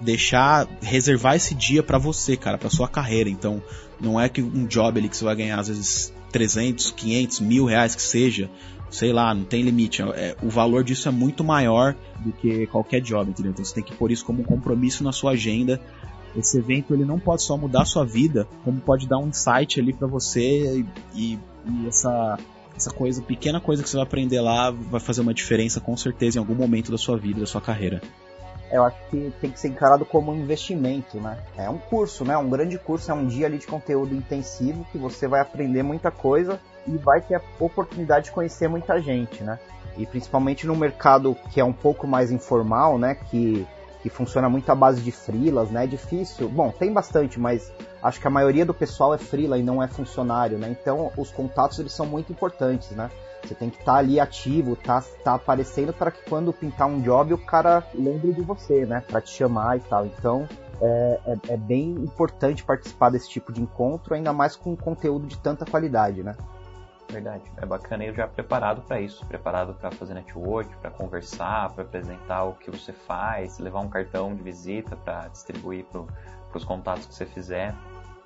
deixar, reservar esse dia para você, cara, pra sua carreira. Então, não é que um job ali que você vai ganhar às vezes 300, 500, mil reais que seja sei lá, não tem limite. É, o valor disso é muito maior do que qualquer job, entendeu? Então você tem que pôr isso como um compromisso na sua agenda. Esse evento ele não pode só mudar a sua vida, como pode dar um insight ali para você e, e, essa essa coisa, pequena coisa que você vai aprender lá vai fazer uma diferença com certeza em algum momento da sua vida, da sua carreira. Eu acho que tem que ser encarado como um investimento, né? É um curso, né? Um grande curso, é um dia ali de conteúdo intensivo que você vai aprender muita coisa e vai ter a oportunidade de conhecer muita gente, né? E principalmente no mercado que é um pouco mais informal, né? Que, que funciona muito à base de frilas, né? É difícil. Bom, tem bastante, mas acho que a maioria do pessoal é frila e não é funcionário, né? Então os contatos eles são muito importantes, né? Você tem que estar tá ali ativo, tá, tá aparecendo para que quando pintar um job o cara lembre de você, né? Para te chamar e tal. Então é, é, é, bem importante participar desse tipo de encontro, ainda mais com conteúdo de tanta qualidade, né? Verdade. É bacana eu já preparado para isso, preparado para fazer network, para conversar, para apresentar o que você faz, levar um cartão de visita para distribuir para os contatos que você fizer.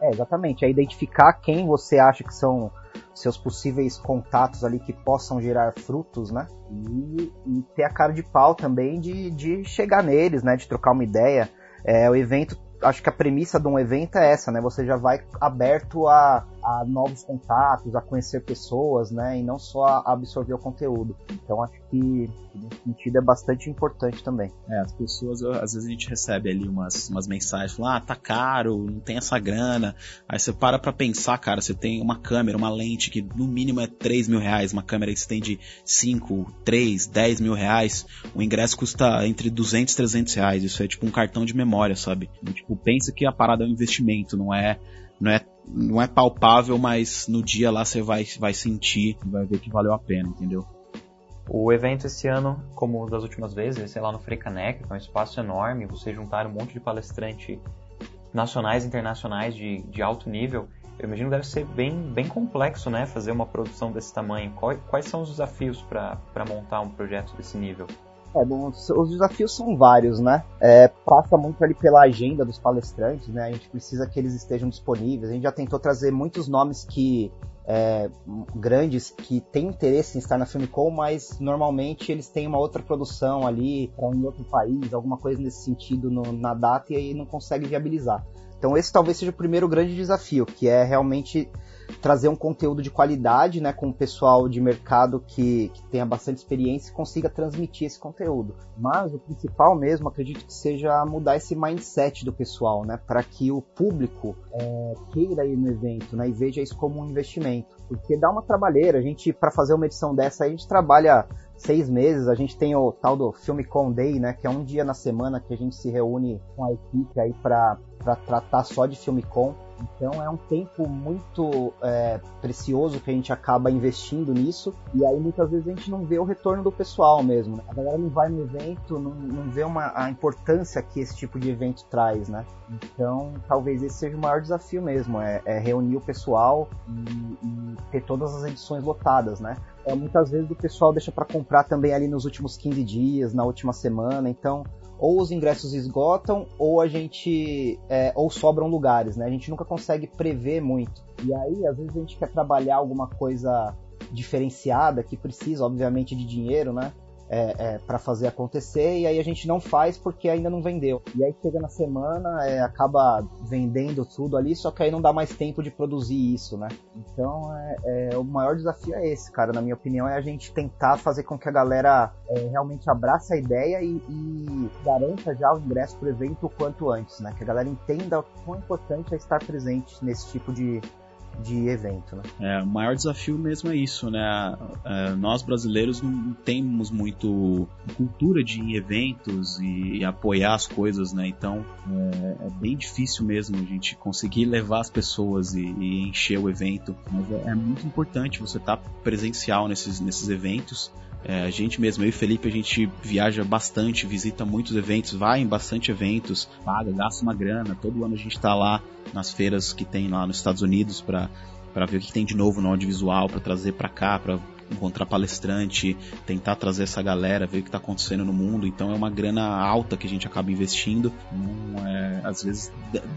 É, exatamente. É identificar quem você acha que são seus possíveis contatos ali que possam gerar frutos, né? E, e ter a cara de pau também de, de chegar neles, né? De trocar uma ideia. É, o evento acho que a premissa de um evento é essa, né? Você já vai aberto a, a novos contatos, a conhecer pessoas, né? E não só a absorver o conteúdo. Então acho que nesse sentido é bastante importante também. É, as pessoas, às vezes a gente recebe ali umas, umas mensagens falando, ah, tá caro, não tem essa grana. Aí você para pra pensar, cara, você tem uma câmera, uma lente que no mínimo é 3 mil reais, uma câmera que você tem de 5, 3, 10 mil reais. O ingresso custa entre 200 e 300 reais. Isso é tipo um cartão de memória, sabe? E, tipo, pensa que a parada é um investimento, não é não é não é palpável, mas no dia lá você vai, vai sentir, vai ver que valeu a pena, entendeu? O evento esse ano, como das últimas vezes, sei lá no Freicaneca, que é um espaço enorme, você juntar um monte de palestrante nacionais e internacionais de, de alto nível, eu imagino que deve ser bem, bem complexo, né, fazer uma produção desse tamanho. Quais, quais são os desafios para montar um projeto desse nível? É, bom, os desafios são vários, né? É, passa muito ali pela agenda dos palestrantes, né? A gente precisa que eles estejam disponíveis. A gente já tentou trazer muitos nomes que é, grandes que têm interesse em estar na Filmicom, mas normalmente eles têm uma outra produção ali para um outro país, alguma coisa nesse sentido no, na data e aí não consegue viabilizar. Então esse talvez seja o primeiro grande desafio, que é realmente trazer um conteúdo de qualidade, né, com o pessoal de mercado que, que tenha bastante experiência e consiga transmitir esse conteúdo. Mas o principal mesmo, acredito que seja mudar esse mindset do pessoal, né, para que o público é, queira ir no evento, né, e veja isso como um investimento, porque dá uma trabalheira. A gente, para fazer uma edição dessa, a gente trabalha seis meses. A gente tem o tal do Filmicon Day, né, que é um dia na semana que a gente se reúne com a equipe aí para tratar só de Filmicon. Então é um tempo muito é, precioso que a gente acaba investindo nisso e aí muitas vezes a gente não vê o retorno do pessoal mesmo. Né? A galera não vai no evento, não, não vê uma, a importância que esse tipo de evento traz, né? Então talvez esse seja o maior desafio mesmo, é, é reunir o pessoal e, e, ter todas as edições lotadas, né? É, muitas vezes o pessoal deixa para comprar também ali nos últimos 15 dias, na última semana, então ou os ingressos esgotam ou a gente é, ou sobram lugares, né? A gente nunca consegue prever muito. E aí, às vezes a gente quer trabalhar alguma coisa diferenciada que precisa, obviamente, de dinheiro, né? É, é, para fazer acontecer e aí a gente não faz porque ainda não vendeu. E aí chega na semana, é, acaba vendendo tudo ali, só que aí não dá mais tempo de produzir isso, né? Então é, é o maior desafio é esse, cara. Na minha opinião, é a gente tentar fazer com que a galera é, realmente abrace a ideia e, e garanta já o ingresso pro evento o quanto antes, né? Que a galera entenda o quão importante é estar presente nesse tipo de, de evento, né? É, o maior desafio mesmo é isso, né? É, nós brasileiros não temos muito cultura de ir em eventos e, e apoiar as coisas, né? Então é, é, bem difícil mesmo a gente conseguir levar as pessoas e, e encher o evento. Mas é, é muito importante você estar tá presencial nesses, nesses eventos. É, a gente mesmo, eu e Felipe, a gente viaja bastante, visita muitos eventos, vai em bastante eventos, paga, gasta uma grana. Todo ano a gente está lá nas feiras que tem lá nos Estados Unidos para para ver o que tem de novo no audiovisual, para trazer para cá, para encontrar palestrante, tentar trazer essa galera, ver o que está acontecendo no mundo. Então é uma grana alta que a gente acaba investindo. Então, é, às vezes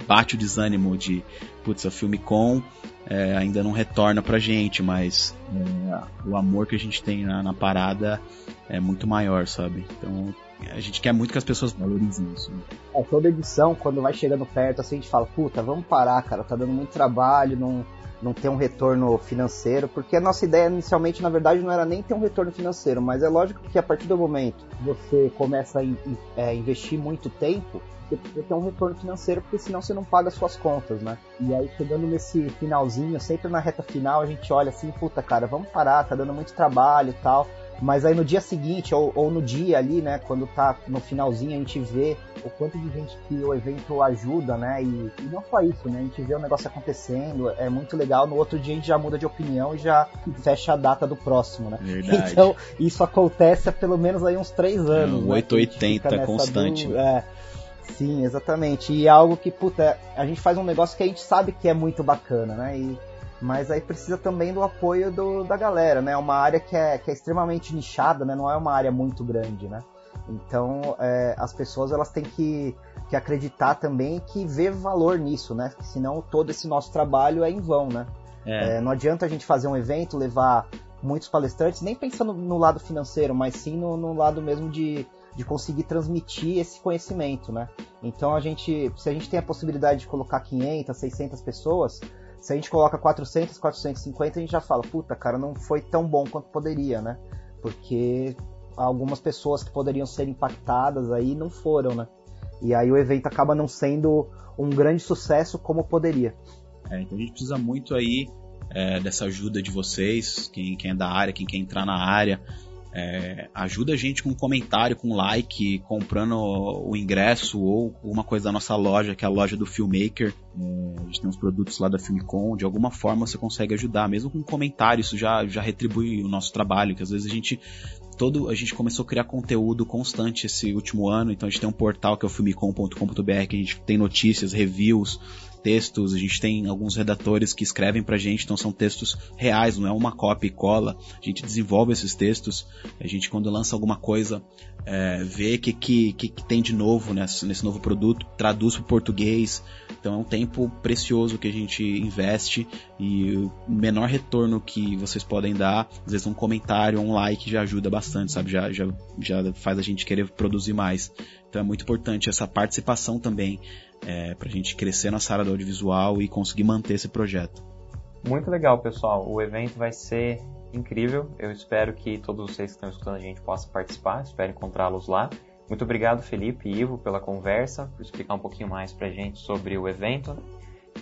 bate o desânimo de, putz, a Filmicon é, ainda não retorna pra gente, mas é, o amor que a gente tem na, na, parada é muito maior, sabe? Então a gente quer muito que as pessoas valorizem isso. Né? É, toda edição, quando vai chegando perto, assim, a gente fala, puta, vamos parar, cara, tá dando muito trabalho, não, não tem um retorno financeiro, porque a nossa ideia inicialmente, na verdade, não era nem ter um retorno financeiro, mas é lógico que a partir do momento que você começa a in, é, investir muito tempo, você precisa ter um retorno financeiro, porque senão você não paga suas contas, né? E aí, chegando nesse finalzinho, sempre na reta final, a gente olha assim, puta, cara, vamos parar, tá dando muito trabalho e tal. Mas aí no dia seguinte, ou, ou, no dia ali, né, quando tá no finalzinho, a gente vê o quanto de gente que o evento ajuda, né, e, e, não só isso, né, a gente vê o negócio acontecendo, é muito legal, no outro dia a gente já muda de opinião e já fecha a data do próximo, né. Verdade. Então, isso acontece há pelo menos aí uns três anos. É, um 880 né, constante. Do, é, sim, exatamente, e é algo que, puta, a gente faz um negócio que a gente sabe que é muito bacana, né, e mas aí precisa também do apoio do, da galera, né? É uma área que é, que é extremamente nichada, né? Não é uma área muito grande, né? Então é, as pessoas elas têm que, que acreditar também que ver valor nisso, né? Senão todo esse nosso trabalho é em vão, né? É. É, não adianta a gente fazer um evento, levar muitos palestrantes, nem pensando no lado financeiro, mas sim no, no lado mesmo de, de conseguir transmitir esse conhecimento, né? Então a gente, se a gente tem a possibilidade de colocar 500, 600 pessoas, se a gente coloca 400, 450, a gente já fala, puta, cara, não foi tão bom quanto poderia, né? Porque algumas pessoas que poderiam ser impactadas aí não foram, né? E aí o evento acaba não sendo um grande sucesso como poderia. É, então a gente precisa muito aí é, dessa ajuda de vocês, quem, quem é da área, quem quer entrar na área, é, ajuda a gente com um comentário, com um like, comprando o ingresso ou alguma coisa da nossa loja, que é a loja do Filmmaker. É, a gente tem uns produtos lá da Filmicon, de alguma forma você consegue ajudar, mesmo com um comentário, isso já, já retribui o nosso trabalho, que às vezes a gente todo a gente começou a criar conteúdo constante esse último ano, então a gente tem um portal que é o filmicom.com.br, que a gente tem notícias, reviews, textos, a gente tem alguns redatores que escrevem pra gente, então são textos reais, não é uma cópia e cola. A gente desenvolve esses textos, a gente quando lança alguma coisa, é, vê o que, que, que, tem de novo nesse, nesse novo produto, traduz para português. Então é um tempo precioso que a gente investe e o menor retorno que vocês podem dar, às vezes um comentário, um like já ajuda bastante, sabe? Já, já, já faz a gente querer produzir mais. Então é muito importante essa participação também é, para a gente crescer nossa área do audiovisual e conseguir manter esse projeto. Muito legal, pessoal. O evento vai ser incrível. Eu espero que todos vocês que estão escutando a gente possam participar. Espero encontrá-los lá. Muito obrigado, Felipe e Ivo, pela conversa, por explicar um pouquinho mais para a gente sobre o evento.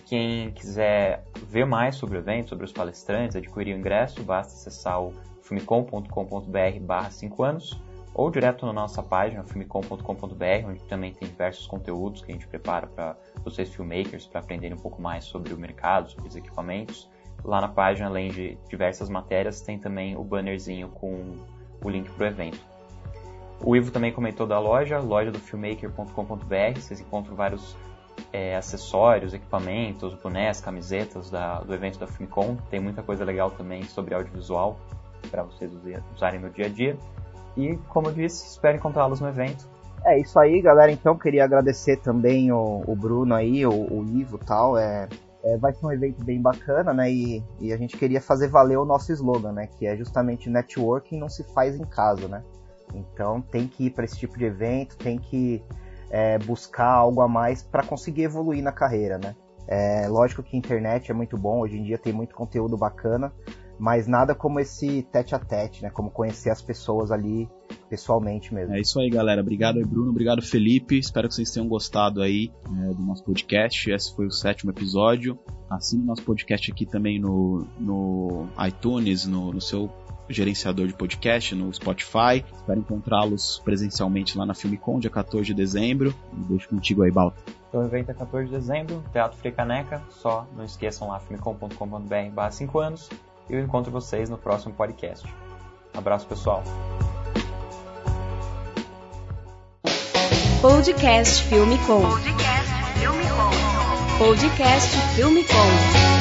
Quem quiser ver mais sobre o evento, sobre os palestrantes, adquirir o ingresso, basta acessar o filmicom.com.br barra 5 anos ou direto na nossa página, filmicom.com.br, onde também tem diversos conteúdos que a gente prepara para vocês filmmakers, para aprenderem um pouco mais sobre o mercado, sobre os equipamentos. Lá na página, além de diversas matérias, tem também o bannerzinho com o link para o evento. O Ivo também comentou da loja, loja do filmmaker.com.br, vocês encontram vários é, acessórios, equipamentos, bonés, camisetas da, do evento da Filmicom. Tem muita coisa legal também sobre audiovisual para vocês usarem no dia a dia. E, como eu disse, espero encontrá-los no evento. É isso aí, galera. Então, queria agradecer também o, o Bruno aí, o, o Ivo tal. É, é, vai ser um evento bem bacana, né? E, e, a gente queria fazer valer o nosso slogan, né? Que é justamente networking não se faz em casa, né? Então tem que ir para esse tipo de evento, tem que é, buscar algo a mais para conseguir evoluir na carreira, né? É, lógico que a internet é muito bom, hoje em dia tem muito conteúdo bacana, mas nada como esse tete a tete, né? Como conhecer as pessoas ali pessoalmente mesmo. É isso aí, galera. Obrigado aí, Bruno. Obrigado, Felipe. Espero que vocês tenham gostado aí né, do nosso podcast. Esse foi o sétimo episódio. Assine nosso podcast aqui também no, no iTunes, no, no seu gerenciador de podcast, no Spotify. Espero encontrá-los presencialmente lá na Filmicon, dia 14 de dezembro. deixo contigo aí, Balta. Então, o evento é 14 de dezembro, Teatro Fricaneca. Só não esqueçam lá, filmicom.com.br 5 anos e eu encontro vocês no próximo podcast. abraço, pessoal. Podcast Filme Com. Podcast Filme Com. Podcast Filme Com.